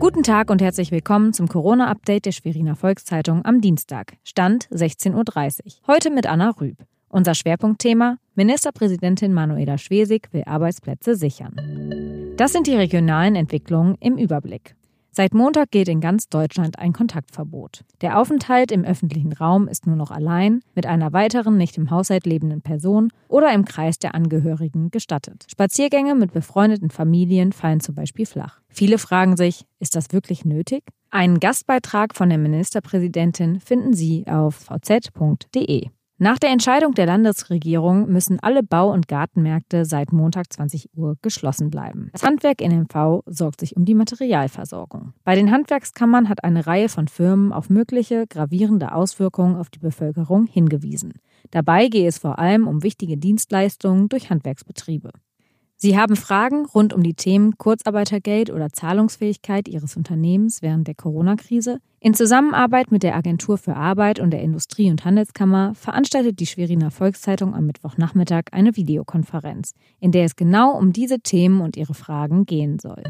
Guten Tag und herzlich willkommen zum Corona-Update der Schweriner Volkszeitung am Dienstag. Stand 16.30 Uhr. Heute mit Anna Rüb. Unser Schwerpunktthema: Ministerpräsidentin Manuela Schwesig will Arbeitsplätze sichern. Das sind die regionalen Entwicklungen im Überblick. Seit Montag gilt in ganz Deutschland ein Kontaktverbot. Der Aufenthalt im öffentlichen Raum ist nur noch allein mit einer weiteren nicht im Haushalt lebenden Person oder im Kreis der Angehörigen gestattet. Spaziergänge mit befreundeten Familien fallen zum Beispiel flach. Viele fragen sich, ist das wirklich nötig? Einen Gastbeitrag von der Ministerpräsidentin finden Sie auf vz.de. Nach der Entscheidung der Landesregierung müssen alle Bau- und Gartenmärkte seit Montag 20 Uhr geschlossen bleiben. Das Handwerk NMV sorgt sich um die Materialversorgung. Bei den Handwerkskammern hat eine Reihe von Firmen auf mögliche gravierende Auswirkungen auf die Bevölkerung hingewiesen. Dabei gehe es vor allem um wichtige Dienstleistungen durch Handwerksbetriebe. Sie haben Fragen rund um die Themen Kurzarbeitergeld oder Zahlungsfähigkeit Ihres Unternehmens während der Corona-Krise? In Zusammenarbeit mit der Agentur für Arbeit und der Industrie- und Handelskammer veranstaltet die Schweriner Volkszeitung am Mittwochnachmittag eine Videokonferenz, in der es genau um diese Themen und ihre Fragen gehen soll.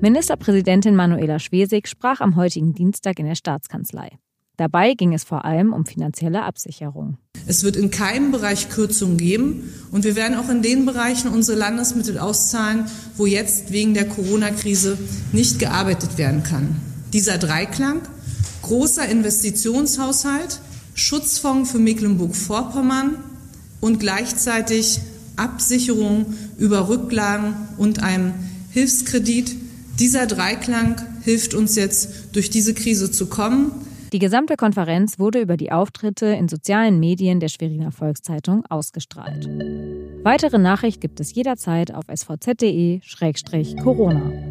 Ministerpräsidentin Manuela Schwesig sprach am heutigen Dienstag in der Staatskanzlei. Dabei ging es vor allem um finanzielle Absicherung. Es wird in keinem Bereich Kürzungen geben und wir werden auch in den Bereichen unsere Landesmittel auszahlen, wo jetzt wegen der Corona-Krise nicht gearbeitet werden kann. Dieser Dreiklang, großer Investitionshaushalt, Schutzfonds für Mecklenburg-Vorpommern und gleichzeitig Absicherung über Rücklagen und einem Hilfskredit. Dieser Dreiklang hilft uns jetzt durch diese Krise zu kommen. Die gesamte Konferenz wurde über die Auftritte in sozialen Medien der Schweriner Volkszeitung ausgestrahlt. Weitere Nachricht gibt es jederzeit auf svz.de-corona.